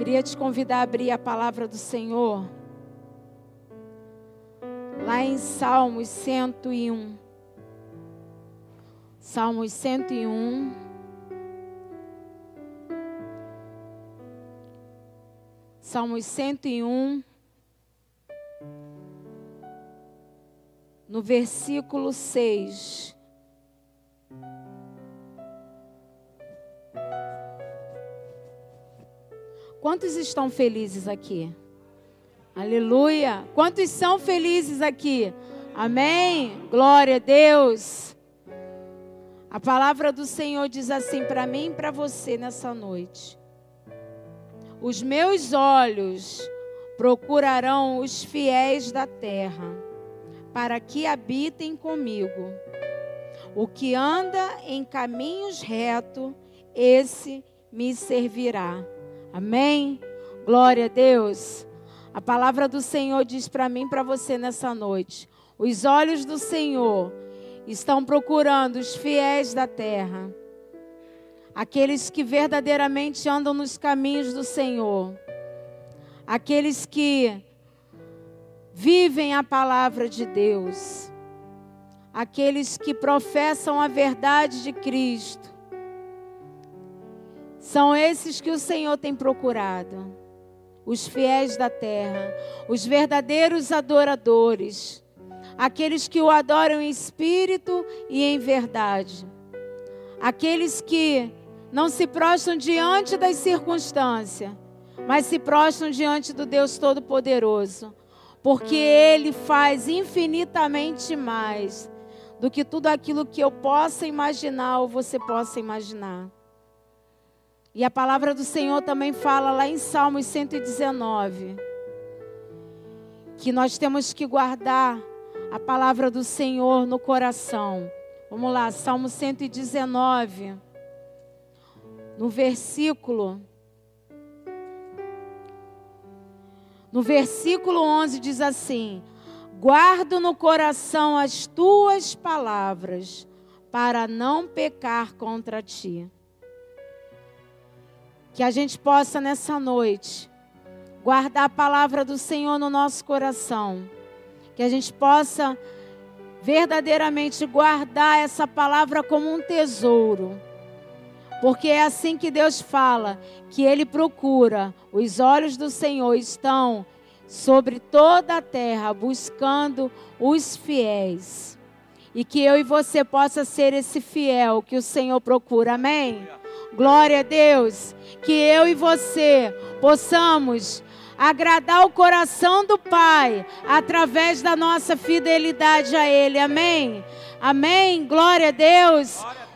Queria te convidar a abrir a palavra do Senhor. Lá em Salmos 101. Salmos 101. Salmos 101. No versículo 6. Quantos estão felizes aqui? Aleluia. Quantos são felizes aqui? Amém. Glória a Deus. A palavra do Senhor diz assim para mim e para você nessa noite: Os meus olhos procurarão os fiéis da terra, para que habitem comigo. O que anda em caminhos retos, esse me servirá. Amém? Glória a Deus. A palavra do Senhor diz para mim para você nessa noite: os olhos do Senhor estão procurando os fiéis da terra, aqueles que verdadeiramente andam nos caminhos do Senhor, aqueles que vivem a palavra de Deus, aqueles que professam a verdade de Cristo são esses que o Senhor tem procurado. Os fiéis da terra, os verdadeiros adoradores, aqueles que o adoram em espírito e em verdade, aqueles que não se prostram diante das circunstâncias, mas se prostram diante do Deus Todo-Poderoso, porque Ele faz infinitamente mais do que tudo aquilo que eu possa imaginar ou você possa imaginar. E a palavra do Senhor também fala lá em Salmos 119 que nós temos que guardar a palavra do Senhor no coração. Vamos lá, Salmo 119, no versículo. No versículo 11 diz assim: Guardo no coração as tuas palavras, para não pecar contra ti. Que a gente possa nessa noite guardar a palavra do Senhor no nosso coração. Que a gente possa verdadeiramente guardar essa palavra como um tesouro. Porque é assim que Deus fala, que Ele procura, os olhos do Senhor estão sobre toda a terra, buscando os fiéis. E que eu e você possa ser esse fiel que o Senhor procura. Amém? Glória a Deus. Que eu e você possamos agradar o coração do Pai através da nossa fidelidade a Ele. Amém? Amém? Glória a Deus.